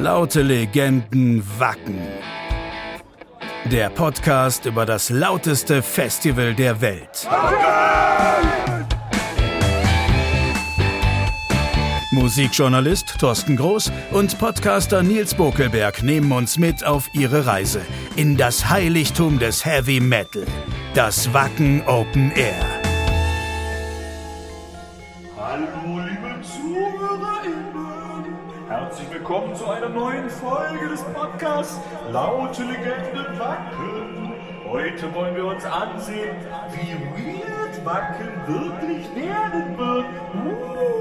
Laute Legenden Wacken. Der Podcast über das lauteste Festival der Welt. Musikjournalist Thorsten Groß und Podcaster Nils Bokelberg nehmen uns mit auf ihre Reise in das Heiligtum des Heavy Metal, das Wacken Open Air. Folge des Podcasts Laute Legende Wacken. Heute wollen wir uns ansehen, wie weird Wacken wirklich werden wird. Uh.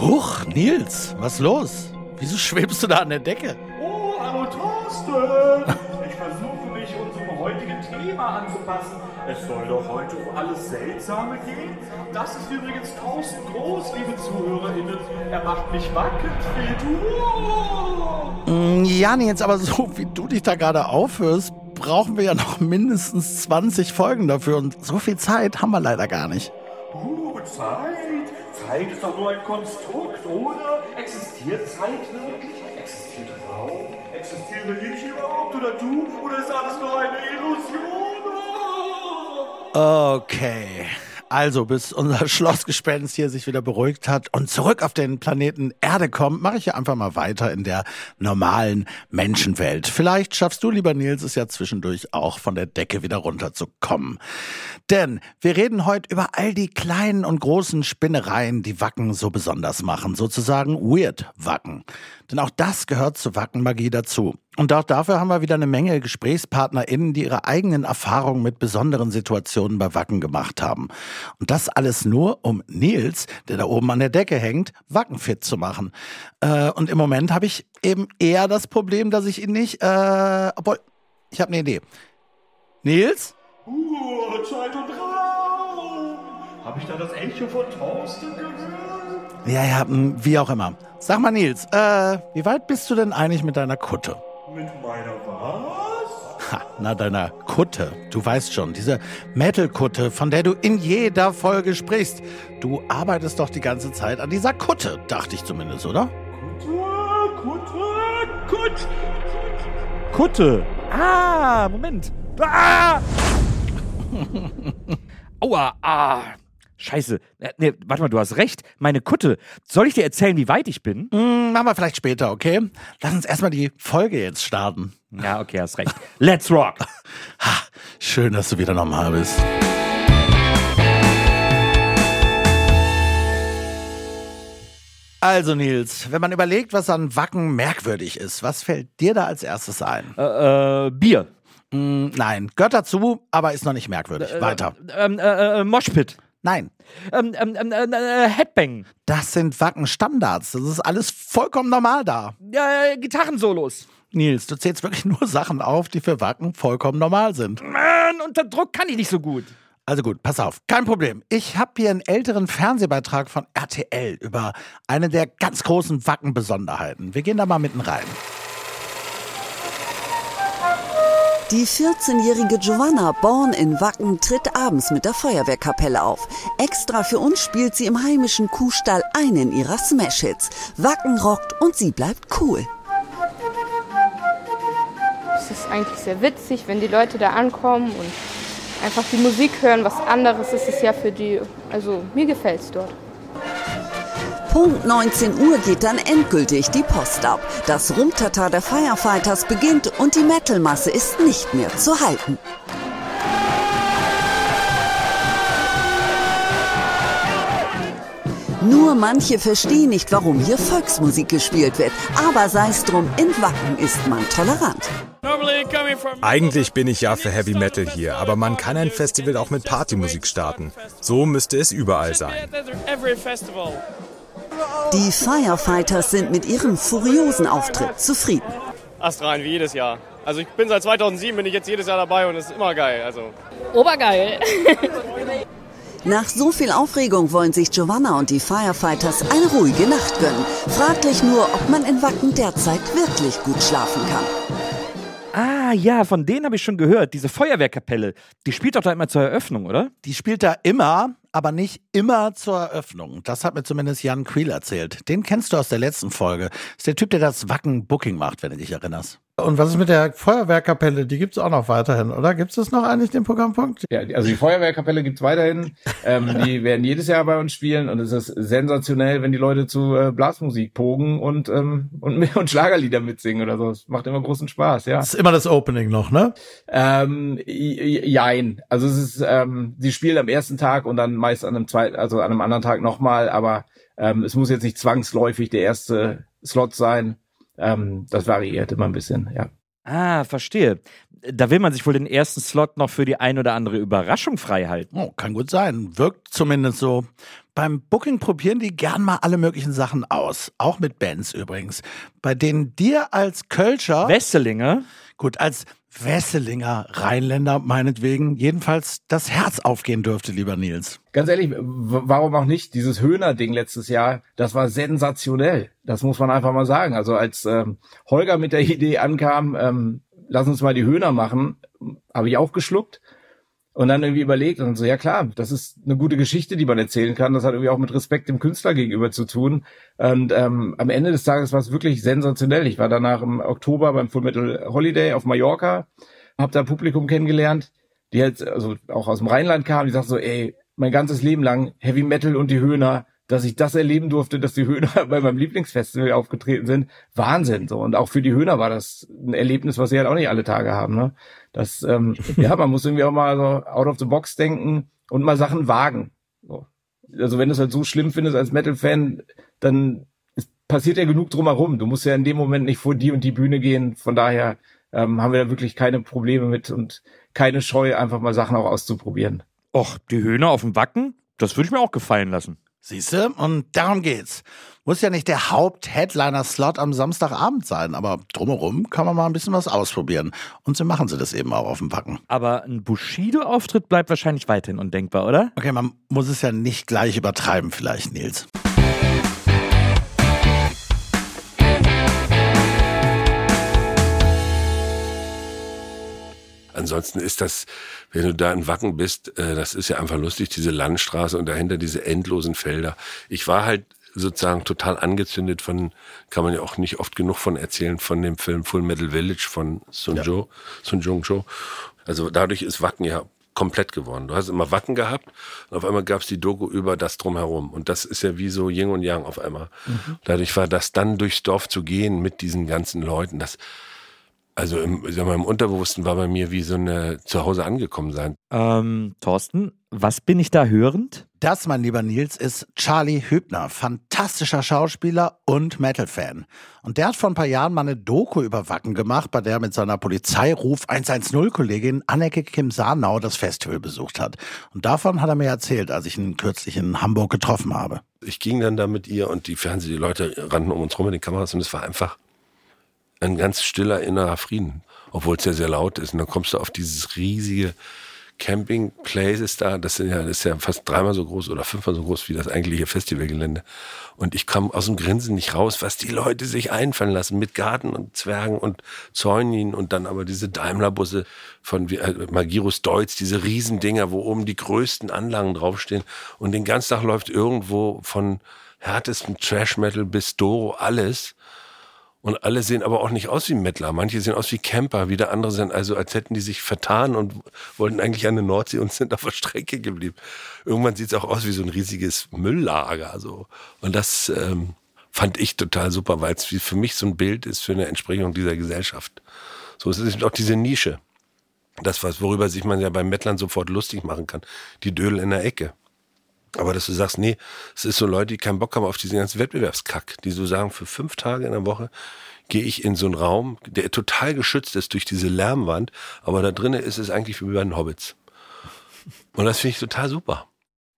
Huch, Nils, was los? Wieso schwebst du da an der Decke? Oh, hallo Thorsten! Ich versuche mich unserem heutigen Thema anzupassen. Es soll doch heute um alles Seltsame gehen. Das ist übrigens Thorsten Groß, liebe ZuhörerInnen. Er macht mich wackend fit. Wow. Mm, Ja, Nils, aber so wie du dich da gerade aufhörst, brauchen wir ja noch mindestens 20 Folgen dafür und so viel Zeit haben wir leider gar nicht. Uh, Zeit. Zeit ist doch nur ein Konstrukt, oder? Existiert Zeit wirklich? Existiert Raum? Existiere ich überhaupt oder du? Oder ist alles nur eine Illusion? Okay. Also, bis unser Schlossgespenst hier sich wieder beruhigt hat und zurück auf den Planeten Erde kommt, mache ich hier einfach mal weiter in der normalen Menschenwelt. Vielleicht schaffst du, lieber Nils, es ja zwischendurch auch von der Decke wieder runterzukommen. Denn wir reden heute über all die kleinen und großen Spinnereien, die Wacken so besonders machen. Sozusagen Weird Wacken. Denn auch das gehört zur Wackenmagie dazu. Und auch dafür haben wir wieder eine Menge GesprächspartnerInnen, die ihre eigenen Erfahrungen mit besonderen Situationen bei Wacken gemacht haben. Und das alles nur, um Nils, der da oben an der Decke hängt, wackenfit zu machen. Äh, und im Moment habe ich eben eher das Problem, dass ich ihn nicht, äh, obwohl, ich habe eine Idee. Nils? Uh, Zeit und Raum. Habe ich da das Echo von Thorsten gehört? Ja, ja, mh, wie auch immer. Sag mal, Nils, äh, wie weit bist du denn eigentlich mit deiner Kutte? Mit meiner was? Ha, na, deiner Kutte. Du weißt schon, diese Metal-Kutte, von der du in jeder Folge sprichst. Du arbeitest doch die ganze Zeit an dieser Kutte, dachte ich zumindest, oder? Kutte, Kutte, Kutte. Kutte. Ah, Moment. Ah! Aua, ah. Scheiße. Äh, Nee, warte mal, du hast recht. Meine Kutte. Soll ich dir erzählen, wie weit ich bin? Hm, machen wir vielleicht später, okay? Lass uns erstmal die Folge jetzt starten. Ja, okay, hast recht. Let's rock. Ha, schön, dass du wieder normal bist. Also Nils, wenn man überlegt, was an Wacken merkwürdig ist, was fällt dir da als erstes ein? Äh, äh, Bier. Hm, nein, gehört dazu, aber ist noch nicht merkwürdig. Weiter. Ähm, äh, äh, Moshpit. Nein, Ähm, ähm, ähm, äh, äh, Headbang. das sind Wacken-Standards. Das ist alles vollkommen normal da. Ja, äh, Gitarrensolos. Nils, du zählst wirklich nur Sachen auf, die für Wacken vollkommen normal sind. Mann, unter Druck kann ich nicht so gut. Also gut, pass auf, kein Problem. Ich habe hier einen älteren Fernsehbeitrag von RTL über eine der ganz großen Wacken-Besonderheiten. Wir gehen da mal mitten rein. Die 14-jährige Giovanna, born in Wacken, tritt abends mit der Feuerwehrkapelle auf. Extra für uns spielt sie im heimischen Kuhstall einen ihrer Smash-Hits. Wacken rockt und sie bleibt cool. Es ist eigentlich sehr witzig, wenn die Leute da ankommen und einfach die Musik hören. Was anderes ist es ja für die. Also mir gefällt es dort. Punkt 19 Uhr geht dann endgültig die Post ab. Das Rumtata der Firefighters beginnt und die Metalmasse ist nicht mehr zu halten. Nur manche verstehen nicht, warum hier Volksmusik gespielt wird. Aber sei's drum, in Wacken ist man tolerant. Eigentlich bin ich ja für Heavy Metal hier, aber man kann ein Festival auch mit Partymusik starten. So müsste es überall sein. Die Firefighters sind mit ihrem furiosen Auftritt zufrieden. astrein wie jedes Jahr. Also ich bin seit 2007 bin ich jetzt jedes Jahr dabei und es ist immer geil. Also Obergeil. Nach so viel Aufregung wollen sich Giovanna und die Firefighters eine ruhige Nacht gönnen. Fraglich nur, ob man in Wacken derzeit wirklich gut schlafen kann. Ah, ja, von denen habe ich schon gehört. Diese Feuerwehrkapelle. Die spielt doch da immer zur Eröffnung, oder? Die spielt da immer, aber nicht immer zur Eröffnung. Das hat mir zumindest Jan Quiel erzählt. Den kennst du aus der letzten Folge. Ist der Typ, der das Wacken-Booking macht, wenn du dich erinnerst. Und was ist mit der Feuerwehrkapelle? Die gibt's auch noch weiterhin, oder? Gibt's das noch eigentlich, den Programmpunkt? Ja, also die Feuerwehrkapelle gibt's weiterhin. Ähm, die werden jedes Jahr bei uns spielen und es ist sensationell, wenn die Leute zu äh, Blasmusik pogen und, ähm, und, und Schlagerlieder mitsingen oder so. Es macht immer großen Spaß, ja. Das ist immer das Opening noch, ne? Ähm, jein. Also es ist, ähm, die spielen am ersten Tag und dann meist an einem zweiten, also an einem anderen Tag nochmal, aber ähm, es muss jetzt nicht zwangsläufig der erste Slot sein ähm, das variiert immer ein bisschen, ja. Ah, verstehe. Da will man sich wohl den ersten Slot noch für die ein oder andere Überraschung frei halten. Oh, kann gut sein. Wirkt zumindest so. Beim Booking probieren die gern mal alle möglichen Sachen aus. Auch mit Bands übrigens. Bei denen dir als Kölscher. Wesselinger? Gut, als Wesselinger, Rheinländer meinetwegen, jedenfalls das Herz aufgehen dürfte, lieber Nils. Ganz ehrlich, warum auch nicht? Dieses Höhner-Ding letztes Jahr, das war sensationell. Das muss man einfach mal sagen. Also als ähm, Holger mit der Idee ankam, ähm, lass uns mal die Höhner machen, habe ich auch geschluckt und dann irgendwie überlegt und so, ja klar, das ist eine gute Geschichte, die man erzählen kann. Das hat irgendwie auch mit Respekt dem Künstler gegenüber zu tun. Und ähm, am Ende des Tages war es wirklich sensationell. Ich war danach im Oktober beim Full Metal Holiday auf Mallorca, habe da Publikum kennengelernt, die halt also auch aus dem Rheinland kamen, die sagten so, ey, mein ganzes Leben lang Heavy Metal und die Höhner, dass ich das erleben durfte, dass die Höhner bei meinem Lieblingsfestival aufgetreten sind, Wahnsinn so. Und auch für die Höhner war das ein Erlebnis, was sie halt auch nicht alle Tage haben. Ne? Das, ähm, ja, man muss irgendwie auch mal so out of the box denken und mal Sachen wagen. So. Also wenn du es halt so schlimm findest als Metal-Fan, dann ist, passiert ja genug drumherum. Du musst ja in dem Moment nicht vor die und die Bühne gehen. Von daher ähm, haben wir da wirklich keine Probleme mit und keine Scheu, einfach mal Sachen auch auszuprobieren. Och, die Höhner auf dem Wacken, das würde ich mir auch gefallen lassen. Siehste, und darum geht's. Muss ja nicht der Haupt-Headliner-Slot am Samstagabend sein, aber drumherum kann man mal ein bisschen was ausprobieren. Und so machen sie das eben auch auf dem Packen. Aber ein Bushido-Auftritt bleibt wahrscheinlich weiterhin undenkbar, oder? Okay, man muss es ja nicht gleich übertreiben, vielleicht, Nils. Ansonsten ist das, wenn du da in Wacken bist, äh, das ist ja einfach lustig, diese Landstraße und dahinter diese endlosen Felder. Ich war halt sozusagen total angezündet von, kann man ja auch nicht oft genug von erzählen, von dem Film Full Metal Village von Sun, ja. jo, Sun Jung Jo. Also dadurch ist Wacken ja komplett geworden. Du hast immer Wacken gehabt und auf einmal gab es die Doku über das drumherum. Und das ist ja wie so Yin und Yang auf einmal. Mhm. Dadurch war das dann durchs Dorf zu gehen mit diesen ganzen Leuten, das also im, sag mal, im Unterbewussten war bei mir wie so eine Zuhause angekommen sein. Ähm, Thorsten, was bin ich da hörend? Das, mein lieber Nils, ist Charlie Hübner, fantastischer Schauspieler und Metal-Fan. Und der hat vor ein paar Jahren mal eine Doku über Wacken gemacht, bei der er mit seiner Polizeiruf 110-Kollegin Anneke Kim Sarnau das Festival besucht hat. Und davon hat er mir erzählt, als ich ihn kürzlich in Hamburg getroffen habe. Ich ging dann da mit ihr und die Fernseh, die Leute rannten um uns rum mit den Kameras und es war einfach ein ganz stiller innerer Frieden, obwohl es ja sehr laut ist. Und dann kommst du auf dieses riesige Camping Places da, das, sind ja, das ist ja fast dreimal so groß oder fünfmal so groß wie das eigentliche Festivalgelände. Und ich kam aus dem Grinsen nicht raus, was die Leute sich einfallen lassen mit Garten und Zwergen und Zäunin und dann aber diese Daimlerbusse von äh, Magirus Deutz, diese Riesendinger, wo oben die größten Anlagen draufstehen. Und den ganzen Tag läuft irgendwo von härtestem Trash Metal bis Doro alles. Und alle sehen aber auch nicht aus wie Mettler. Manche sehen aus wie Camper, wieder andere sind also, als hätten die sich vertan und wollten eigentlich an der Nordsee und sind auf der Strecke geblieben. Irgendwann sieht es auch aus wie so ein riesiges Mülllager. So. Und das ähm, fand ich total super, weil es für mich so ein Bild ist für eine Entsprechung dieser Gesellschaft. So es ist auch diese Nische. Das, was, worüber sich man ja beim Mettlern sofort lustig machen kann. Die Dödel in der Ecke. Aber dass du sagst, nee, es ist so Leute, die keinen Bock haben auf diesen ganzen Wettbewerbskack, die so sagen, für fünf Tage in der Woche gehe ich in so einen Raum, der total geschützt ist durch diese Lärmwand, aber da drinnen ist es eigentlich wie bei den Hobbits. Und das finde ich total super.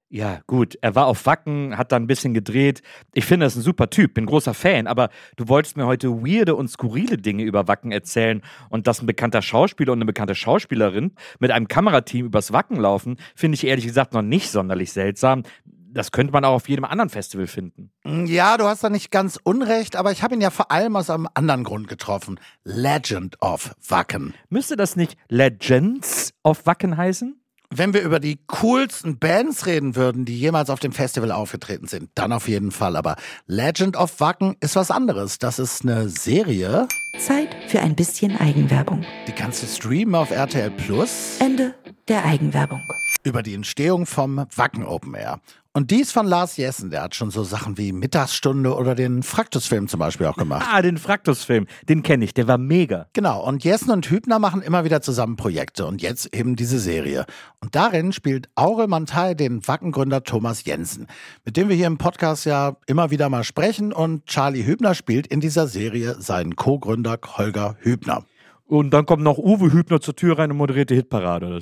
Ja, gut, er war auf Wacken, hat da ein bisschen gedreht. Ich finde, er ist ein super Typ, bin großer Fan, aber du wolltest mir heute weirde und skurrile Dinge über Wacken erzählen und dass ein bekannter Schauspieler und eine bekannte Schauspielerin mit einem Kamerateam übers Wacken laufen, finde ich ehrlich gesagt noch nicht sonderlich seltsam. Das könnte man auch auf jedem anderen Festival finden. Ja, du hast da nicht ganz unrecht, aber ich habe ihn ja vor allem aus einem anderen Grund getroffen. Legend of Wacken. Müsste das nicht Legends of Wacken heißen? Wenn wir über die coolsten Bands reden würden, die jemals auf dem Festival aufgetreten sind, dann auf jeden Fall. Aber Legend of Wacken ist was anderes. Das ist eine Serie. Zeit für ein bisschen Eigenwerbung. Die kannst du streamen auf RTL Plus. Ende der Eigenwerbung. Über die Entstehung vom Wacken Open Air. Und dies von Lars Jessen, der hat schon so Sachen wie Mittagsstunde oder den Fraktusfilm zum Beispiel auch gemacht. Ah, den Fraktusfilm, den kenne ich, der war mega. Genau, und Jessen und Hübner machen immer wieder zusammen Projekte und jetzt eben diese Serie. Und darin spielt Aurel Mantei den Wackengründer Thomas Jensen, mit dem wir hier im Podcast ja immer wieder mal sprechen und Charlie Hübner spielt in dieser Serie seinen Co-Gründer Holger Hübner. Und dann kommt noch Uwe Hübner zur Tür rein und moderiert die Hitparade.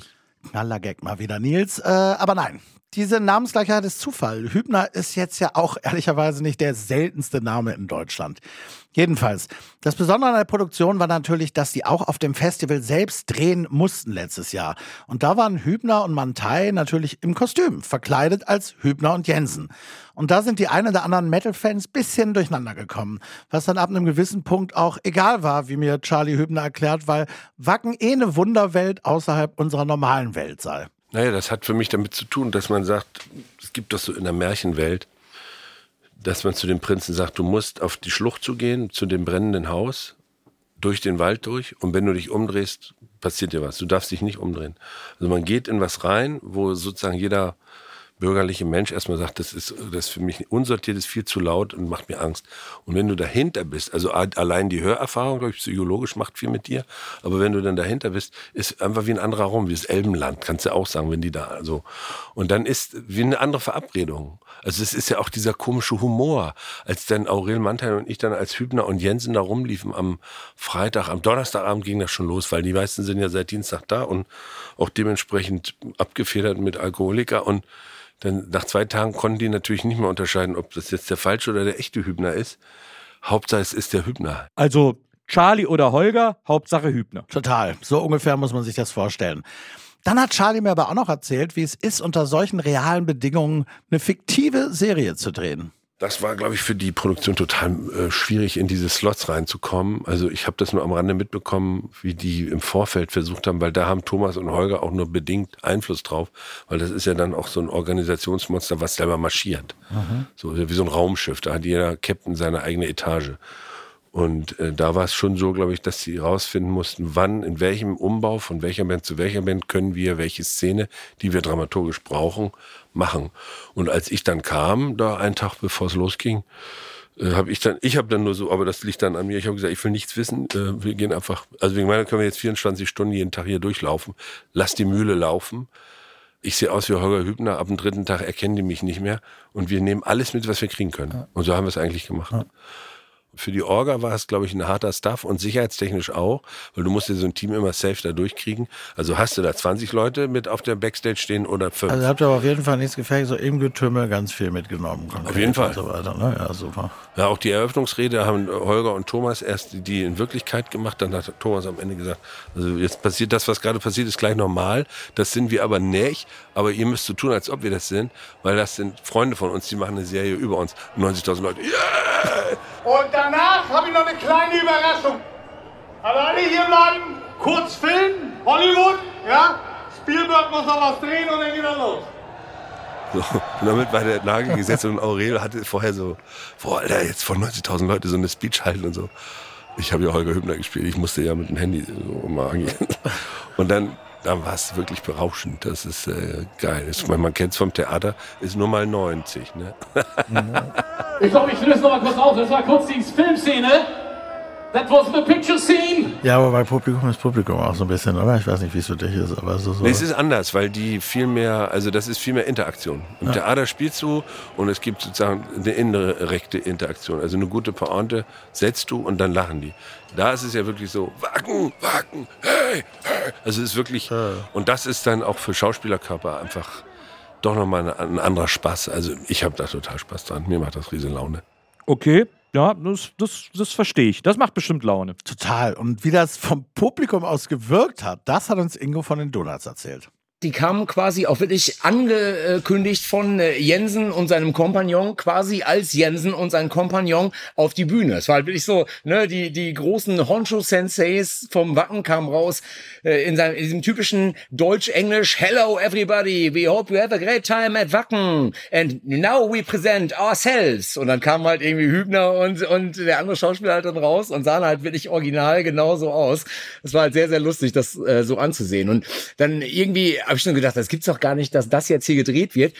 Knaller Gag mal wieder, Nils. Äh, aber nein, diese Namensgleichheit ist Zufall. Hübner ist jetzt ja auch ehrlicherweise nicht der seltenste Name in Deutschland. Jedenfalls, das Besondere an der Produktion war natürlich, dass sie auch auf dem Festival selbst drehen mussten letztes Jahr. Und da waren Hübner und Mantei natürlich im Kostüm, verkleidet als Hübner und Jensen. Und da sind die ein oder anderen Metal-Fans bisschen durcheinander gekommen, was dann ab einem gewissen Punkt auch egal war, wie mir Charlie Hübner erklärt, weil Wacken eh eine Wunderwelt außerhalb unserer normalen Welt sei. Naja, das hat für mich damit zu tun, dass man sagt, es gibt das so in der Märchenwelt, dass man zu dem Prinzen sagt, du musst auf die Schlucht zu gehen, zu dem brennenden Haus, durch den Wald durch und wenn du dich umdrehst, passiert dir was. Du darfst dich nicht umdrehen. Also man geht in was rein, wo sozusagen jeder bürgerliche Mensch erstmal sagt, das ist, das ist für mich unsortiert, ist viel zu laut und macht mir Angst. Und wenn du dahinter bist, also allein die Hörerfahrung, glaube ich, psychologisch macht viel mit dir, aber wenn du dann dahinter bist, ist einfach wie ein anderer Raum, wie das Elbenland, kannst du auch sagen, wenn die da, also. Und dann ist wie eine andere Verabredung. Also es ist ja auch dieser komische Humor, als dann Aurel Mantel und ich dann als Hübner und Jensen da rumliefen am Freitag, am Donnerstagabend ging das schon los, weil die meisten sind ja seit Dienstag da und auch dementsprechend abgefedert mit Alkoholiker und dann nach zwei Tagen konnten die natürlich nicht mehr unterscheiden, ob das jetzt der falsche oder der echte Hübner ist. Hauptsache es ist der Hübner. Also Charlie oder Holger, Hauptsache Hübner. Total. So ungefähr muss man sich das vorstellen. Dann hat Charlie mir aber auch noch erzählt, wie es ist, unter solchen realen Bedingungen eine fiktive Serie zu drehen. Das war, glaube ich, für die Produktion total äh, schwierig, in diese Slots reinzukommen. Also ich habe das nur am Rande mitbekommen, wie die im Vorfeld versucht haben, weil da haben Thomas und Holger auch nur bedingt Einfluss drauf, weil das ist ja dann auch so ein Organisationsmonster, was selber marschiert. Mhm. So wie so ein Raumschiff. Da hat jeder Captain seine eigene Etage. Und äh, da war es schon so, glaube ich, dass sie rausfinden mussten, wann, in welchem Umbau, von welcher Band zu welcher Band können wir welche Szene, die wir dramaturgisch brauchen, machen. Und als ich dann kam, da einen Tag bevor es losging, äh, habe ich dann, ich habe dann nur so, aber das liegt dann an mir. Ich habe gesagt, ich will nichts wissen. Äh, wir gehen einfach, also wegen meiner können wir jetzt 24 Stunden jeden Tag hier durchlaufen. Lass die Mühle laufen. Ich sehe aus wie Holger Hübner. Ab dem dritten Tag erkennen die mich nicht mehr. Und wir nehmen alles mit, was wir kriegen können. Und so haben wir es eigentlich gemacht. Ja. Für die Orga war es, glaube ich, ein harter Stuff und sicherheitstechnisch auch, weil du musst dir so ein Team immer safe da durchkriegen. Also hast du da 20 Leute mit auf der Backstage stehen oder fünf? Also habt ihr aber auf jeden Fall nichts gefährlich, so im Getümmel ganz viel mitgenommen. Auf jeden Fall. So weiter, ne? Ja, super. Ja, auch die Eröffnungsrede haben Holger und Thomas erst die in Wirklichkeit gemacht, dann hat Thomas am Ende gesagt, also jetzt passiert das, was gerade passiert, ist gleich normal. Das sind wir aber nicht, aber ihr müsst so tun, als ob wir das sind, weil das sind Freunde von uns, die machen eine Serie über uns. 90.000 Leute. Yeah! Und danach habe ich noch eine kleine Überraschung. Aber alle hier bleiben, kurz filmen, Hollywood, ja? Spielberg muss noch was drehen und dann geht er los. So, und damit war der Nagel gesetzt und Aurel hatte vorher so, boah, Alter, jetzt vor 90.000 Leute so eine Speech halten und so. Ich habe ja Holger Hübner gespielt, ich musste ja mit dem Handy so mal angehen. Und dann, dann war es wirklich berauschend. Das ist äh, geil. Ich meine, man kennt es vom Theater, ist nur mal 90. Ne? Ich glaube, ich löse noch mal kurz auf. Das war kurz die Filmszene. That was the picture scene. Ja, aber bei Publikum ist Publikum auch so ein bisschen, oder? Ich weiß nicht, wie es für dich ist, aber so. so. Nee, es ist anders, weil die viel mehr, also das ist viel mehr Interaktion. Im ja. Theater spielst du und es gibt sozusagen eine indirekte Interaktion. Also eine gute Pointe setzt du und dann lachen die. Da ist es ja wirklich so, wacken, wacken, hey, hey. Also es ist wirklich, ja. und das ist dann auch für Schauspielerkörper einfach doch nochmal ein anderer Spaß. Also ich habe da total Spaß dran. Mir macht das riesen Laune. Okay, ja, das, das, das verstehe ich. Das macht bestimmt Laune. Total. Und wie das vom Publikum aus gewirkt hat, das hat uns Ingo von den Donuts erzählt. Die kamen quasi auch wirklich angekündigt von äh, Jensen und seinem Kompagnon, quasi als Jensen und sein Kompagnon auf die Bühne. Es war halt wirklich so, ne, die, die großen Honcho-Senseis vom Wacken kamen raus, äh, in, seinem, in diesem typischen Deutsch-Englisch, Hello everybody, we hope you have a great time at Wacken. And now we present ourselves. Und dann kamen halt irgendwie Hübner und, und der andere Schauspieler halt dann raus und sahen halt wirklich original genauso aus. Es war halt sehr, sehr lustig, das äh, so anzusehen. Und dann irgendwie habe ich schon gedacht, das gibt's doch gar nicht, dass das jetzt hier gedreht wird.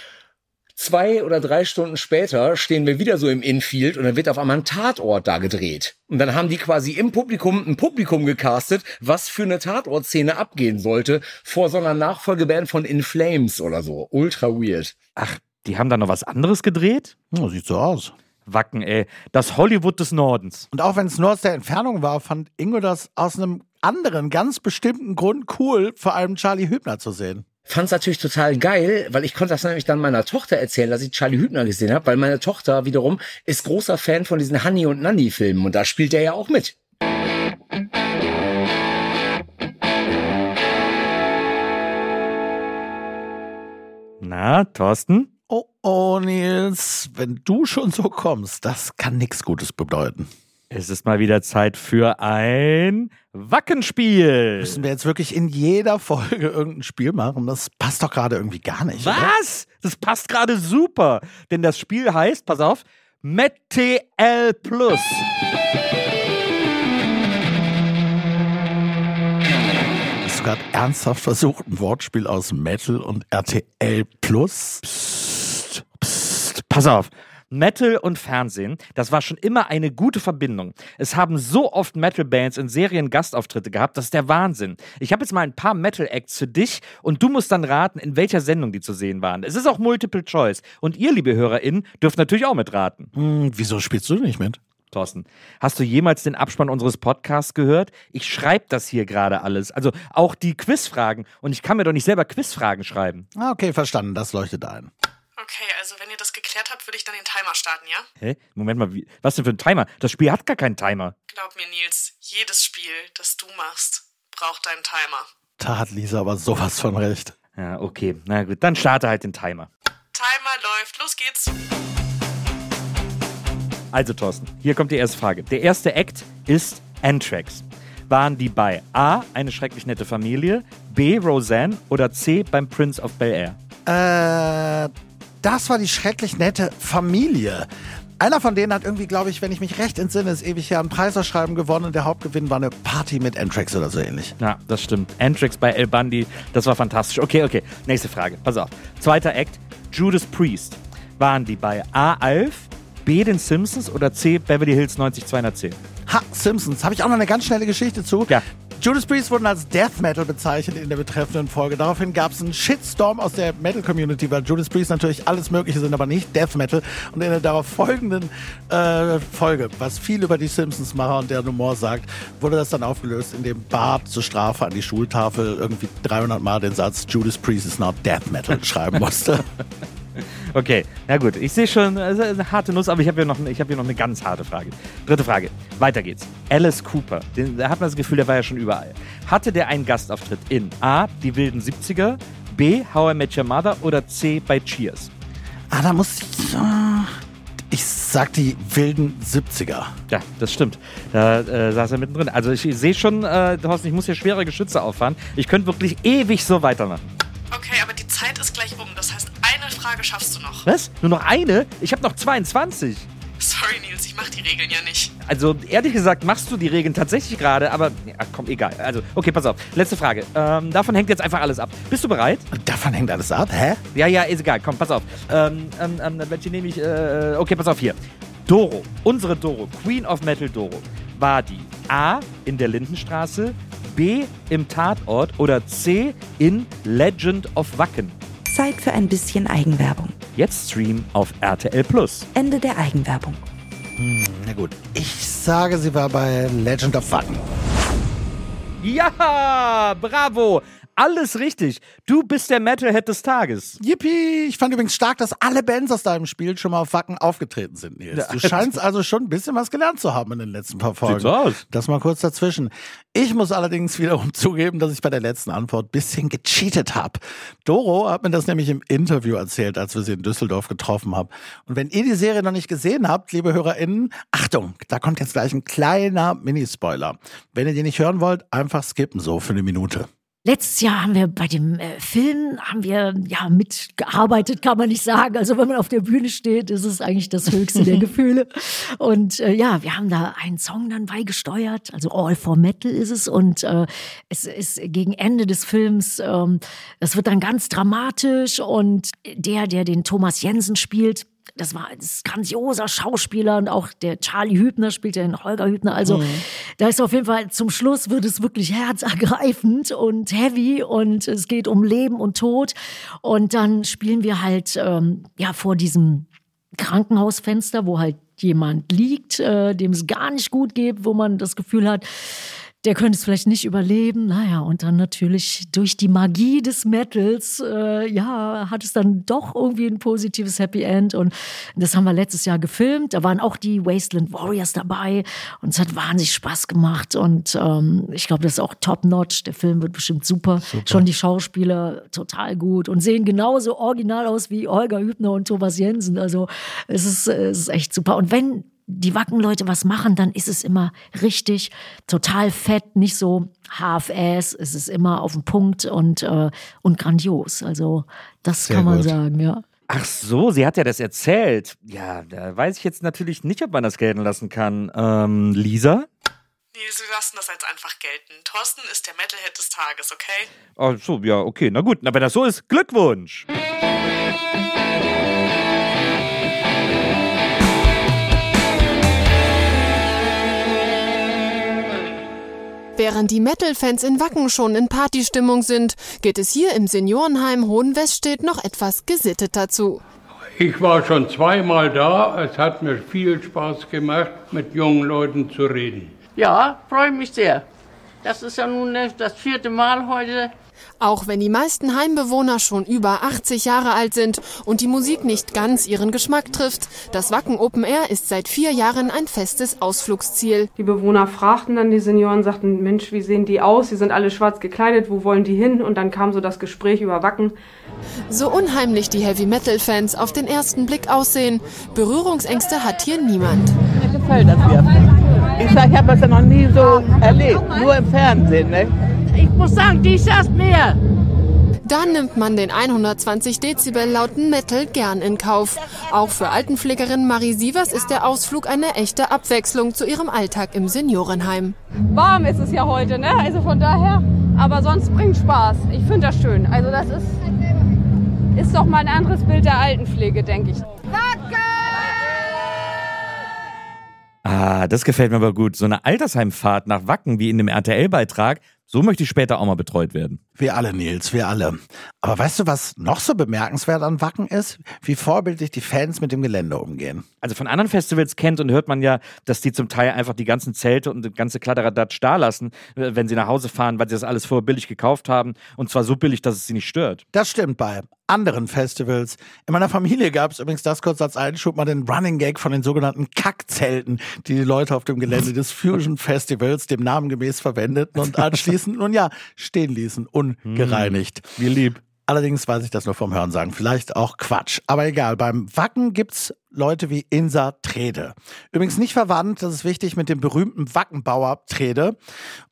Zwei oder drei Stunden später stehen wir wieder so im Infield und dann wird auf einmal ein Tatort da gedreht. Und dann haben die quasi im Publikum ein Publikum gecastet, was für eine Tatortszene abgehen sollte, vor so einer Nachfolgeband von In Flames oder so. Ultra weird. Ach, die haben da noch was anderes gedreht? Ja, sieht so aus. Wacken, ey. Das Hollywood des Nordens. Und auch wenn es nur aus der Entfernung war, fand Ingo das aus einem anderen, ganz bestimmten Grund cool, vor allem Charlie Hübner zu sehen. Fand's natürlich total geil, weil ich konnte das nämlich dann meiner Tochter erzählen, dass ich Charlie Hübner gesehen habe, weil meine Tochter wiederum ist großer Fan von diesen Honey und Nanny Filmen und da spielt er ja auch mit. Na, Thorsten? Oh, oh, Nils, wenn du schon so kommst, das kann nichts Gutes bedeuten. Es ist mal wieder Zeit für ein Wackenspiel. Müssen wir jetzt wirklich in jeder Folge irgendein Spiel machen? Das passt doch gerade irgendwie gar nicht. oder? Was? Das passt gerade super. Denn das Spiel heißt, pass auf, MetTL Plus. Hast du gerade ernsthaft versucht, ein Wortspiel aus Metal und RTL Plus? Psst, psst, pass auf. Metal und Fernsehen, das war schon immer eine gute Verbindung. Es haben so oft Metal-Bands in Serien Gastauftritte gehabt, das ist der Wahnsinn. Ich habe jetzt mal ein paar Metal-Acts für dich und du musst dann raten, in welcher Sendung die zu sehen waren. Es ist auch Multiple Choice. Und ihr, liebe HörerInnen, dürft natürlich auch mitraten. Hm, wieso spielst du nicht mit? Thorsten, hast du jemals den Abspann unseres Podcasts gehört? Ich schreibe das hier gerade alles. Also auch die Quizfragen. Und ich kann mir doch nicht selber Quizfragen schreiben. Ah, Okay, verstanden, das leuchtet ein. Okay, also wenn ihr das geklärt habt, würde ich dann den Timer starten, ja? Hä? Moment mal, wie, was denn für ein Timer? Das Spiel hat gar keinen Timer. Glaub mir, Nils, jedes Spiel, das du machst, braucht einen Timer. Da hat Lisa aber sowas von recht. Ja, okay. Na gut, dann starte halt den Timer. Timer läuft, los geht's. Also, Thorsten, hier kommt die erste Frage. Der erste Act ist Anthrax. Waren die bei A, eine schrecklich nette Familie, B, Roseanne oder C, beim Prince of Bel Air? Äh, das war die schrecklich nette Familie. Einer von denen hat irgendwie, glaube ich, wenn ich mich recht entsinne, ist ewig her ein Preisausschreiben gewonnen und der Hauptgewinn war eine Party mit Anthrax oder so ähnlich. Ja, das stimmt. Anthrax bei El Bundy, das war fantastisch. Okay, okay. Nächste Frage. Pass auf. Zweiter Act, Judas Priest. Waren die bei A, Alf, B, den Simpsons oder C, Beverly Hills 90210? Ha, Simpsons. Habe ich auch noch eine ganz schnelle Geschichte zu. Ja. Judas Priest wurden als Death Metal bezeichnet in der betreffenden Folge. Daraufhin gab es einen Shitstorm aus der Metal-Community, weil Judas Priest natürlich alles Mögliche sind, aber nicht Death Metal. Und in der darauf folgenden äh, Folge, was viel über die Simpsons-Macher und deren Humor sagt, wurde das dann aufgelöst, indem Bart zur Strafe an die Schultafel irgendwie 300 Mal den Satz Judas Priest is not Death Metal schreiben musste. Okay, na gut. Ich sehe schon, also eine harte Nuss, aber ich habe hier, noch- ich hab hier noch eine ganz harte Frage. Dritte Frage. Weiter geht's. Alice Cooper. Den, da hat man das Gefühl, der war ja schon überall. Hatte der einen Gastauftritt in A, die wilden 70er, B, How I Met Your Mother oder C, bei Cheers? ah, da muss ich. äh, Ich sag die wilden 70er. Ja, das stimmt. Da äh, saß er mittendrin. Also ich sehe schon, äh, Thorsten, ich muss hier schwere Geschütze auffahren. Ich könnte wirklich ewig so weitermachen. Okay, aber die Zeit ist gleich um. Das Frage schaffst du noch. Was? Nur noch eine? Ich habe noch 22. Sorry, Nils, ich mach die Regeln ja nicht. Also ehrlich gesagt machst du die Regeln tatsächlich gerade, aber ja, komm, egal. Also, okay, pass auf. Letzte Frage. Ähm, davon hängt jetzt einfach alles ab. Bist du bereit? Davon hängt alles ab, hä? Ja, ja, ist egal. Komm, pass auf. Ähm, ähm, ähm, welche nehme ich? Äh, okay, pass auf hier. Doro, unsere Doro, Queen of Metal Doro, war die A in der Lindenstraße, B im Tatort oder C in Legend of Wacken? Zeit für ein bisschen Eigenwerbung. Jetzt Stream auf RTL Plus. Ende der Eigenwerbung. Hm, na gut. Ich sage, sie war bei Legend of Wacken. Ja, bravo! Alles richtig. Du bist der Metalhead des Tages. Yippie! Ich fand übrigens stark, dass alle Bands aus deinem Spiel schon mal auf Wacken aufgetreten sind, Nils. Du scheinst also schon ein bisschen was gelernt zu haben in den letzten paar Folgen. Sieht so aus. Das mal kurz dazwischen. Ich muss allerdings wiederum zugeben, dass ich bei der letzten Antwort ein bisschen gecheatet habe. Doro hat mir das nämlich im Interview erzählt, als wir sie in Düsseldorf getroffen haben. Und wenn ihr die Serie noch nicht gesehen habt, liebe HörerInnen, Achtung, da kommt jetzt gleich ein kleiner Minispoiler. Wenn ihr die nicht hören wollt, einfach skippen so für eine Minute. Letztes Jahr haben wir bei dem äh, Film haben wir ja mitgearbeitet, kann man nicht sagen. Also wenn man auf der Bühne steht, ist es eigentlich das höchste der Gefühle. Und äh, ja, wir haben da einen Song dann beigesteuert. Also All for Metal ist es. Und äh, es ist gegen Ende des Films, ähm, es wird dann ganz dramatisch. Und der, der den Thomas Jensen spielt, das war ein grandioser Schauspieler und auch der Charlie Hübner spielt ja den Holger Hübner. Also Mhm. da ist auf jeden Fall zum Schluss wird es wirklich herzergreifend und heavy und es geht um Leben und Tod. Und dann spielen wir halt ähm, ja vor diesem Krankenhausfenster, wo halt jemand liegt, äh, dem es gar nicht gut geht, wo man das Gefühl hat, der könnte es vielleicht nicht überleben. Naja, und dann natürlich durch die Magie des Metals, äh, ja, hat es dann doch irgendwie ein positives Happy End. Und das haben wir letztes Jahr gefilmt. Da waren auch die Wasteland Warriors dabei. Und es hat wahnsinnig Spaß gemacht. Und ähm, ich glaube, das ist auch top-notch. Der Film wird bestimmt super. Schon die Schauspieler total gut und sehen genauso original aus wie Olga Hübner und Thomas Jensen. Also es ist, es ist echt super. Und wenn die Wackenleute was machen, dann ist es immer richtig, total fett, nicht so half-ass. Es ist immer auf den Punkt und, äh, und grandios. Also das Sehr kann man gut. sagen, ja. Ach so, sie hat ja das erzählt. Ja, da weiß ich jetzt natürlich nicht, ob man das gelten lassen kann. Ähm, Lisa? Nils, wir lassen das jetzt einfach gelten. Thorsten ist der Metalhead des Tages, okay? Ach so, ja, okay, na gut. Na, wenn das so ist, Glückwunsch. Während die Metal-Fans in Wacken schon in Partystimmung sind, geht es hier im Seniorenheim Hohenweststedt noch etwas gesitteter zu. Ich war schon zweimal da. Es hat mir viel Spaß gemacht, mit jungen Leuten zu reden. Ja, freue mich sehr. Das ist ja nun das vierte Mal heute. Auch wenn die meisten Heimbewohner schon über 80 Jahre alt sind und die Musik nicht ganz ihren Geschmack trifft, das Wacken Open Air ist seit vier Jahren ein festes Ausflugsziel. Die Bewohner fragten dann die Senioren, sagten, Mensch, wie sehen die aus? Sie sind alle schwarz gekleidet, wo wollen die hin? Und dann kam so das Gespräch über Wacken. So unheimlich die Heavy Metal Fans auf den ersten Blick aussehen, Berührungsängste hat hier niemand. Mir gefällt das hier. Ich sag, ich habe das ja noch nie so erlebt, nur im Fernsehen. Ne? Ich muss sagen, dies das mehr. Da nimmt man den 120 Dezibel lauten Metal gern in Kauf. Auch für Altenpflegerin Marie Sievers ist der Ausflug eine echte Abwechslung zu ihrem Alltag im Seniorenheim. Warm ist es ja heute, ne? Also von daher. Aber sonst bringt Spaß. Ich finde das schön. Also das ist, ist doch mal ein anderes Bild der Altenpflege, denke ich. Ah, das gefällt mir aber gut. So eine Altersheimfahrt nach Wacken wie in dem RTL-Beitrag, so möchte ich später auch mal betreut werden. Wir alle, Nils, wir alle. Aber weißt du, was noch so bemerkenswert an Wacken ist? Wie vorbildlich die Fans mit dem Gelände umgehen. Also von anderen Festivals kennt und hört man ja, dass die zum Teil einfach die ganzen Zelte und das ganze Kladderadatsch da lassen, äh, wenn sie nach Hause fahren, weil sie das alles vorher billig gekauft haben. Und zwar so billig, dass es sie nicht stört. Das stimmt bei anderen Festivals. In meiner Familie gab es übrigens das kurz als Einschub mal den Running Gag von den sogenannten Kackzelten, die die Leute auf dem Gelände des Fusion Festivals dem Namen gemäß verwendeten und anschließend, nun ja, stehen ließen, ungereinigt. Wie lieb. Allerdings weiß ich das nur vom Hören sagen. Vielleicht auch Quatsch. Aber egal. Beim Wacken gibt's Leute wie Insa Trede. Übrigens nicht verwandt, das ist wichtig, mit dem berühmten Wackenbauer Trede.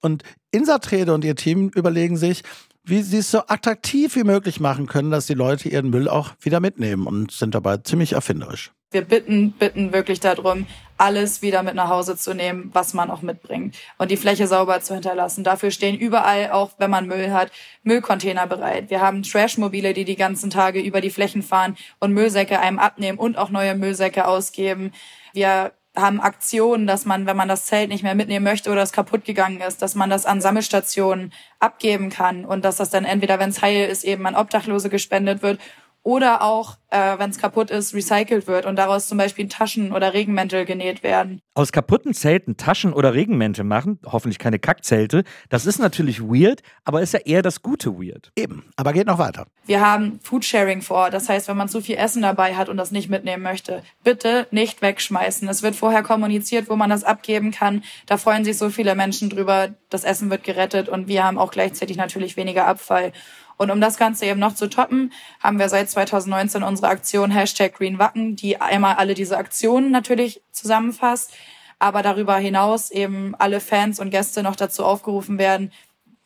Und Insa Trede und ihr Team überlegen sich, wie sie es so attraktiv wie möglich machen können, dass die Leute ihren Müll auch wieder mitnehmen und sind dabei ziemlich erfinderisch. Wir bitten, bitten wirklich darum, alles wieder mit nach Hause zu nehmen, was man auch mitbringt und die Fläche sauber zu hinterlassen. Dafür stehen überall, auch wenn man Müll hat, Müllcontainer bereit. Wir haben Trashmobile, die die ganzen Tage über die Flächen fahren und Müllsäcke einem abnehmen und auch neue Müllsäcke ausgeben. Wir haben Aktionen, dass man, wenn man das Zelt nicht mehr mitnehmen möchte oder es kaputt gegangen ist, dass man das an Sammelstationen abgeben kann und dass das dann entweder, wenn es heil ist, eben an Obdachlose gespendet wird oder auch, äh, wenn es kaputt ist, recycelt wird und daraus zum Beispiel Taschen oder Regenmäntel genäht werden. Aus kaputten Zelten Taschen oder Regenmäntel machen, hoffentlich keine Kackzelte, das ist natürlich weird, aber ist ja eher das gute Weird. Eben, aber geht noch weiter. Wir haben Foodsharing vor, das heißt, wenn man zu viel Essen dabei hat und das nicht mitnehmen möchte, bitte nicht wegschmeißen. Es wird vorher kommuniziert, wo man das abgeben kann. Da freuen sich so viele Menschen drüber. Das Essen wird gerettet und wir haben auch gleichzeitig natürlich weniger Abfall. Und um das Ganze eben noch zu toppen, haben wir seit 2019 unsere Aktion Hashtag Green Wacken, die einmal alle diese Aktionen natürlich zusammenfasst, aber darüber hinaus eben alle Fans und Gäste noch dazu aufgerufen werden,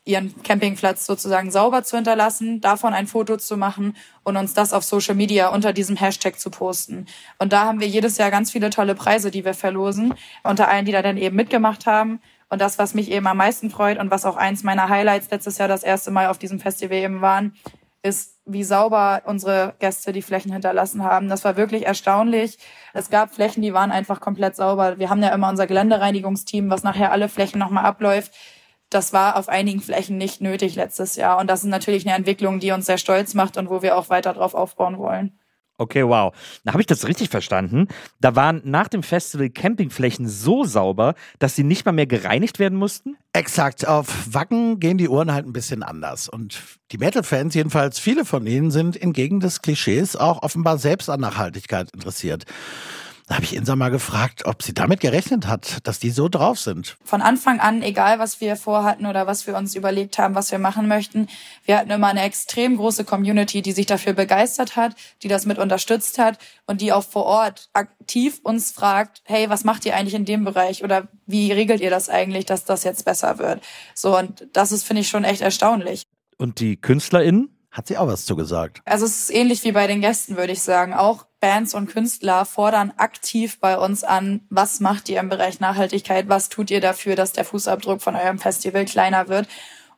ihren Campingplatz sozusagen sauber zu hinterlassen, davon ein Foto zu machen und uns das auf Social Media unter diesem Hashtag zu posten. Und da haben wir jedes Jahr ganz viele tolle Preise, die wir verlosen, unter allen, die da dann eben mitgemacht haben. Und das, was mich eben am meisten freut und was auch eins meiner Highlights letztes Jahr das erste Mal auf diesem Festival eben waren, ist, wie sauber unsere Gäste die Flächen hinterlassen haben. Das war wirklich erstaunlich. Es gab Flächen, die waren einfach komplett sauber. Wir haben ja immer unser Geländereinigungsteam, was nachher alle Flächen nochmal abläuft. Das war auf einigen Flächen nicht nötig letztes Jahr. Und das ist natürlich eine Entwicklung, die uns sehr stolz macht und wo wir auch weiter drauf aufbauen wollen. Okay, wow. Da habe ich das richtig verstanden. Da waren nach dem Festival Campingflächen so sauber, dass sie nicht mal mehr gereinigt werden mussten? Exakt. Auf Wacken gehen die Uhren halt ein bisschen anders. Und die Metal-Fans, jedenfalls viele von ihnen, sind entgegen des Klischees auch offenbar selbst an Nachhaltigkeit interessiert. Da habe ich Insa mal gefragt, ob sie damit gerechnet hat, dass die so drauf sind. Von Anfang an, egal was wir vorhatten oder was wir uns überlegt haben, was wir machen möchten, wir hatten immer eine extrem große Community, die sich dafür begeistert hat, die das mit unterstützt hat und die auch vor Ort aktiv uns fragt, hey, was macht ihr eigentlich in dem Bereich oder wie regelt ihr das eigentlich, dass das jetzt besser wird? So, und das ist, finde ich, schon echt erstaunlich. Und die KünstlerInnen? Hat sie auch was zugesagt? Also es ist ähnlich wie bei den Gästen, würde ich sagen. Auch Bands und Künstler fordern aktiv bei uns an, was macht ihr im Bereich Nachhaltigkeit, was tut ihr dafür, dass der Fußabdruck von eurem Festival kleiner wird.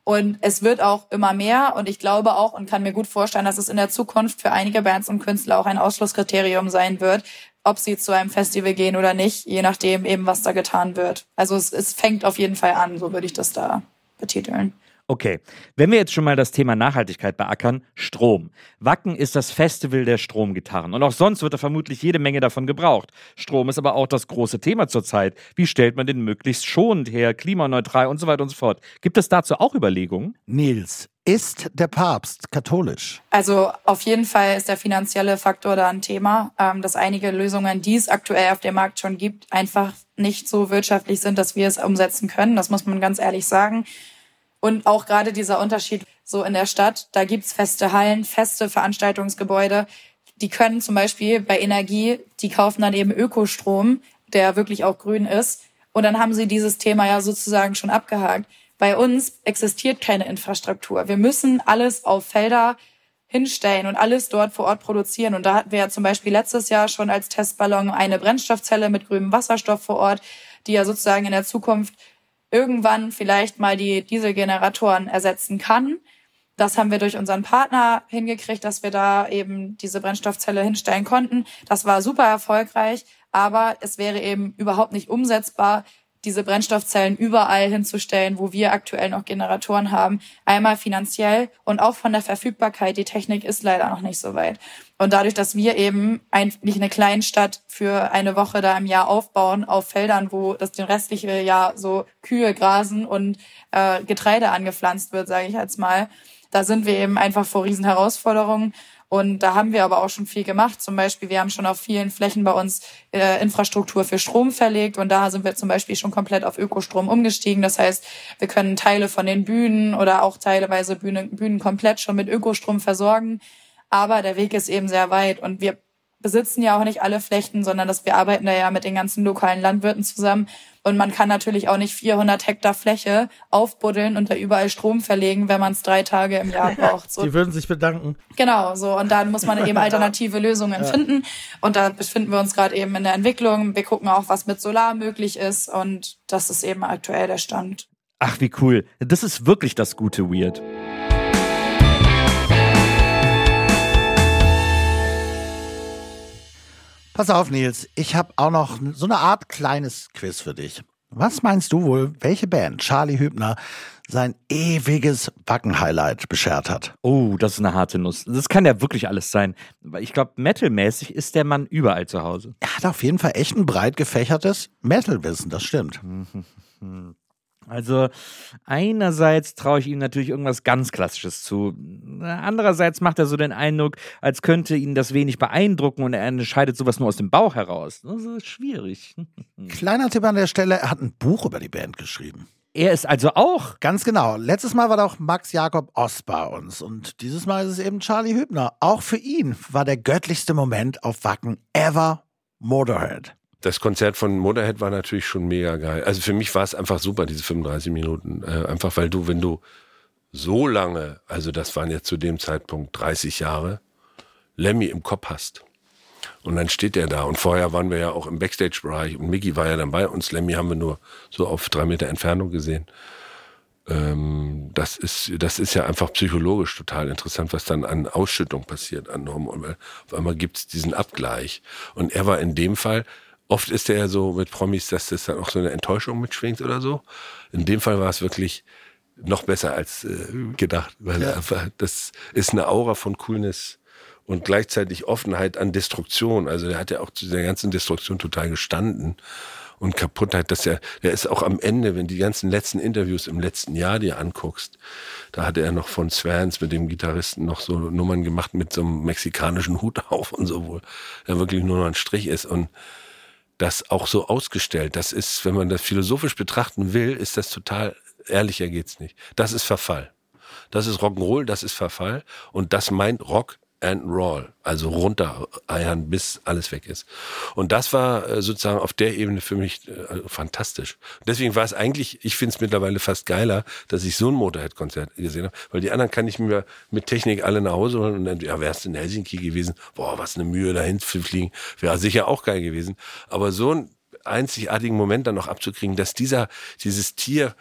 Und es wird auch immer mehr und ich glaube auch und kann mir gut vorstellen, dass es in der Zukunft für einige Bands und Künstler auch ein Ausschlusskriterium sein wird, ob sie zu einem Festival gehen oder nicht, je nachdem eben, was da getan wird. Also es, es fängt auf jeden Fall an, so würde ich das da betiteln. Okay, wenn wir jetzt schon mal das Thema Nachhaltigkeit beackern, Strom. Wacken ist das Festival der Stromgitarren und auch sonst wird da vermutlich jede Menge davon gebraucht. Strom ist aber auch das große Thema zurzeit. Wie stellt man den möglichst schonend her, klimaneutral und so weiter und so fort? Gibt es dazu auch Überlegungen? Nils, ist der Papst katholisch? Also auf jeden Fall ist der finanzielle Faktor da ein Thema, ähm, dass einige Lösungen, die es aktuell auf dem Markt schon gibt, einfach nicht so wirtschaftlich sind, dass wir es umsetzen können. Das muss man ganz ehrlich sagen. Und auch gerade dieser Unterschied so in der Stadt, da gibt's feste Hallen, feste Veranstaltungsgebäude. Die können zum Beispiel bei Energie, die kaufen dann eben Ökostrom, der wirklich auch grün ist. Und dann haben sie dieses Thema ja sozusagen schon abgehakt. Bei uns existiert keine Infrastruktur. Wir müssen alles auf Felder hinstellen und alles dort vor Ort produzieren. Und da hatten wir ja zum Beispiel letztes Jahr schon als Testballon eine Brennstoffzelle mit grünem Wasserstoff vor Ort, die ja sozusagen in der Zukunft irgendwann vielleicht mal die Dieselgeneratoren ersetzen kann. Das haben wir durch unseren Partner hingekriegt, dass wir da eben diese Brennstoffzelle hinstellen konnten. Das war super erfolgreich, aber es wäre eben überhaupt nicht umsetzbar, diese Brennstoffzellen überall hinzustellen, wo wir aktuell noch Generatoren haben. Einmal finanziell und auch von der Verfügbarkeit. Die Technik ist leider noch nicht so weit. Und dadurch, dass wir eben eigentlich eine Kleinstadt für eine Woche da im Jahr aufbauen auf Feldern, wo das den restliche Jahr so Kühe grasen und äh, Getreide angepflanzt wird, sage ich jetzt mal, da sind wir eben einfach vor riesen Herausforderungen. Und da haben wir aber auch schon viel gemacht. Zum Beispiel, wir haben schon auf vielen Flächen bei uns äh, Infrastruktur für Strom verlegt und da sind wir zum Beispiel schon komplett auf Ökostrom umgestiegen. Das heißt, wir können Teile von den Bühnen oder auch teilweise Bühnen, Bühnen komplett schon mit Ökostrom versorgen. Aber der Weg ist eben sehr weit und wir besitzen ja auch nicht alle Flächen, sondern dass wir arbeiten da ja mit den ganzen lokalen Landwirten zusammen. Und man kann natürlich auch nicht 400 Hektar Fläche aufbuddeln und da überall Strom verlegen, wenn man es drei Tage im Jahr braucht. So. Die würden sich bedanken. Genau, so. Und dann muss man eben alternative Lösungen Ja. finden. Und da befinden wir uns gerade eben in der Entwicklung. Wir gucken auch, was mit Solar möglich ist. Und das ist eben aktuell der Stand. Ach, wie cool. Das ist wirklich das gute Weird. Pass auf, Nils, ich habe auch noch so eine Art kleines Quiz für dich. Was meinst du wohl, welche Band Charlie Hübner sein ewiges Wacken-Highlight beschert hat? Oh, das ist eine harte Nuss. Das kann ja wirklich alles sein. Ich glaube, metalmäßig ist der Mann überall zu Hause. Er hat auf jeden Fall echt ein breit gefächertes Metal-Wissen, das stimmt. Also einerseits traue ich ihm natürlich irgendwas ganz Klassisches zu. Andererseits macht er so den Eindruck, als könnte ihn das wenig beeindrucken und er entscheidet sowas nur aus dem Bauch heraus. Das ist schwierig. Kleiner Tipp an der Stelle, er hat ein Buch über die Band geschrieben. Er ist also auch. Ganz genau. Letztes Mal war doch Max Jakob Ost bei uns und dieses Mal ist es eben Charlie Hübner. Auch für ihn war der göttlichste Moment auf Wacken ever Motorhead. Das Konzert von Motorhead war natürlich schon mega geil. Also für mich war es einfach super, diese 35 Minuten. Äh, einfach weil du, wenn du so lange, also das waren ja zu dem Zeitpunkt 30 Jahre, Lemmy im Kopf hast. Und dann steht er da. Und vorher waren wir ja auch im Backstage-Bereich und Mickey war ja dann bei uns. Lemmy haben wir nur so auf drei Meter Entfernung gesehen. Ähm, das, ist, das ist ja einfach psychologisch total interessant, was dann an Ausschüttung passiert an Hormonen. Auf einmal gibt es diesen Abgleich. Und er war in dem Fall, oft ist er ja so mit Promis, dass das dann auch so eine Enttäuschung mitschwingt oder so. In dem Fall war es wirklich noch besser als äh, gedacht, weil Ja. einfach, das ist eine Aura von Coolness und gleichzeitig Offenheit an Destruktion. Also der hat ja auch zu der ganzen Destruktion total gestanden und Kaputtheit, dass er, der ist auch am Ende, wenn die ganzen letzten Interviews im letzten Jahr dir anguckst, da hatte er noch von Swans mit dem Gitarristen noch so Nummern gemacht mit so einem mexikanischen Hut auf und so, wo er wirklich nur noch ein Strich ist und das auch so ausgestellt. Das ist, wenn man das philosophisch betrachten will, ist das total, ehrlicher geht's nicht. Das ist Verfall. Das ist Rock'n'Roll, das ist Verfall und das meint Rock and Roll, also runtereiern, bis alles weg ist. Und das war äh, sozusagen auf der Ebene für mich äh, fantastisch. Deswegen war es eigentlich, ich finde es mittlerweile fast geiler, dass ich so ein Motorhead-Konzert gesehen habe, weil die anderen kann ich mir mit Technik alle nach Hause holen und dann, ja, wärst du in Helsinki gewesen, boah, was eine Mühe dahin zu fliegen, wäre sicher auch geil gewesen. Aber so einen einzigartigen Moment dann noch abzukriegen, dass dieser, dieses Tier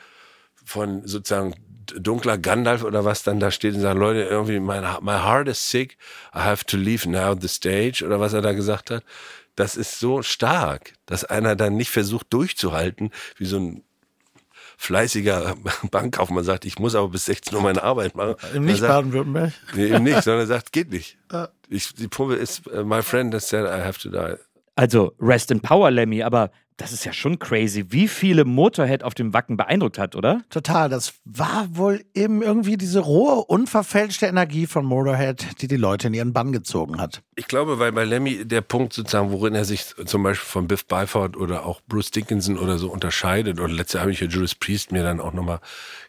von sozusagen dunkler Gandalf oder was dann da steht und sagt, Leute, irgendwie, my, my heart is sick, I have to leave now the stage oder was er da gesagt hat. Das ist so stark, dass einer dann nicht versucht durchzuhalten, wie so ein fleißiger Bankkaufmann sagt, ich muss aber bis 16 Uhr meine Arbeit machen. Im Er nicht sagt- Baden-Württemberg. Nee, eben nicht, sondern er sagt, geht nicht. Ich, die Pumpe ist, uh, my friend has said I have to die. Also, Rest in Power, Lemmy, aber das ist ja schon crazy, wie viele Motorhead auf dem Wacken beeindruckt hat, oder? Total, das war wohl eben irgendwie diese rohe, unverfälschte Energie von Motorhead, die die Leute in ihren Bann gezogen hat. Ich glaube, weil bei Lemmy der Punkt sozusagen, worin er sich zum Beispiel von Biff Byford oder auch Bruce Dickinson oder so unterscheidet, oder letztes Jahr habe ich ja Judas Priest mir dann auch nochmal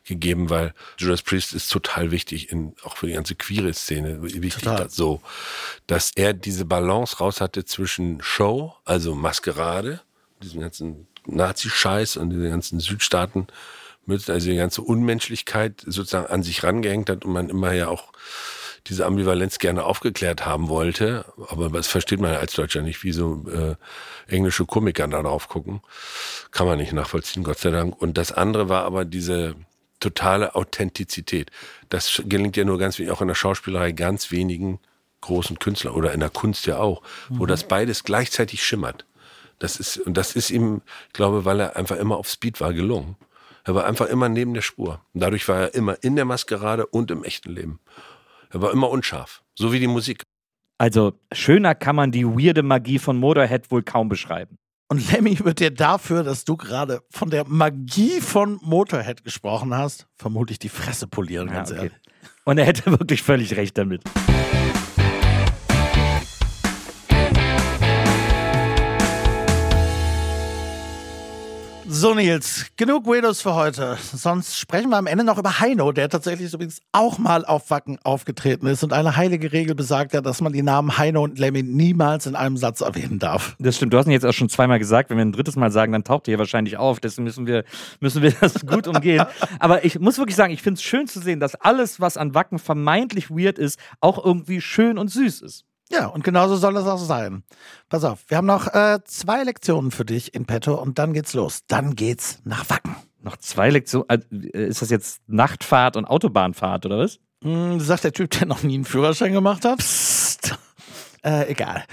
gegeben, weil Judas Priest ist total wichtig, in, auch für die ganze queere Szene, wichtig Total. das so, dass er diese Balance raus hatte zwischen Show, also Maskerade, diesen ganzen Nazi-Scheiß und diese ganzen Südstaaten, mit, also die ganze Unmenschlichkeit sozusagen an sich rangehängt hat und man immer ja auch diese Ambivalenz gerne aufgeklärt haben wollte, aber das versteht man ja als Deutscher nicht, wie so äh, englische Komiker da drauf gucken. Kann man nicht nachvollziehen, Gott sei Dank. Und das andere war aber diese totale Authentizität. Das gelingt ja nur ganz wenig, auch in der Schauspielerei ganz wenigen großen Künstlern oder in der Kunst ja auch, wo Mhm. das beides gleichzeitig schimmert. Das ist, und das ist ihm, ich glaube, weil er einfach immer auf Speed war, gelungen. Er war einfach immer neben der Spur. Und dadurch war er immer in der Maskerade und im echten Leben. Er war immer unscharf. So wie die Musik. Also, schöner kann man die weirde Magie von Motorhead wohl kaum beschreiben. Und Lemmy wird dir dafür, dass du gerade von der Magie von Motorhead gesprochen hast, vermutlich die Fresse polieren, Ja, ganz okay. ehrlich. Und er hätte wirklich völlig recht damit. So, Nils, genug Weirdos für heute. Sonst sprechen wir am Ende noch über Heino, der tatsächlich übrigens auch mal auf Wacken aufgetreten ist. Und eine heilige Regel besagt ja, dass man die Namen Heino und Lemmy niemals in einem Satz erwähnen darf. Das stimmt, du hast ihn jetzt auch schon zweimal gesagt. Wenn wir ein drittes Mal sagen, dann taucht er hier wahrscheinlich auf. Deswegen müssen wir, müssen wir das gut umgehen. Aber ich muss wirklich sagen, ich finde es schön zu sehen, dass alles, was an Wacken vermeintlich weird ist, auch irgendwie schön und süß ist. Ja, und genauso soll es auch sein. Pass auf, wir haben noch äh, zwei Lektionen für dich in petto und dann geht's los. Dann geht's nach Wacken. Noch zwei Lektionen. äh, Ist das jetzt Nachtfahrt und Autobahnfahrt oder was? Hm, sagt der Typ, der noch nie einen Führerschein gemacht hat. Psst. Äh, egal.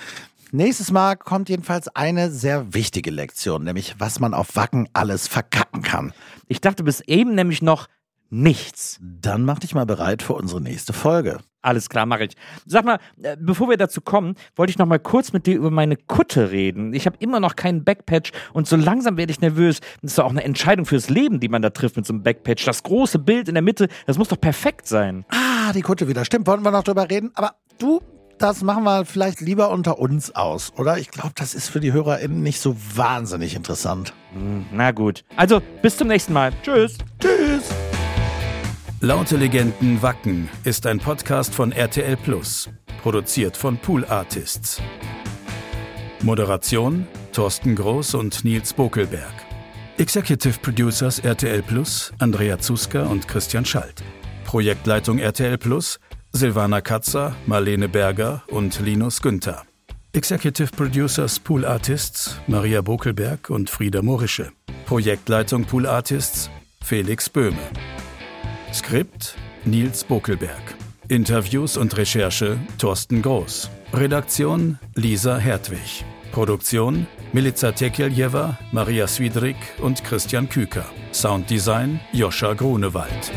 Nächstes Mal kommt jedenfalls eine sehr wichtige Lektion, nämlich was man auf Wacken alles verkacken kann. Ich dachte bis eben nämlich noch nichts. Dann mach dich mal bereit für unsere nächste Folge. Alles klar, mache ich. Sag mal, äh, bevor wir dazu kommen, wollte ich noch mal kurz mit dir über meine Kutte reden. Ich habe immer noch keinen Backpatch und so langsam werde ich nervös. Das ist doch auch eine Entscheidung fürs Leben, die man da trifft mit so einem Backpatch. Das große Bild in der Mitte, das muss doch perfekt sein. Ah, die Kutte wieder. Stimmt, wollten wir noch drüber reden. Aber du, das machen wir vielleicht lieber unter uns aus, oder? Ich glaube, das ist für die HörerInnen nicht so wahnsinnig interessant. Hm, Na gut. Also, bis zum nächsten Mal. Tschüss. Tschüss. Laute Legenden Wacken ist ein Podcast von RTL Plus, produziert von Pool Artists. Moderation Thorsten Groß und Nils Bokelberg. Executive Producers RTL Plus Andrea Zuska und Christian Schalt. Projektleitung RTL Plus Silvana Katzer, Marlene Berger und Linus Günther. Executive Producers Pool Artists Maria Bokelberg und Frieda Morische. Projektleitung Pool Artists Felix Böhme. Skript Nils Bokelberg. Interviews und Recherche Thorsten Groß. Redaktion Lisa Hertwig. Produktion Milica Tekeljeva, Maria Swidrik und Christian Küker. Sounddesign Joscha Grunewald.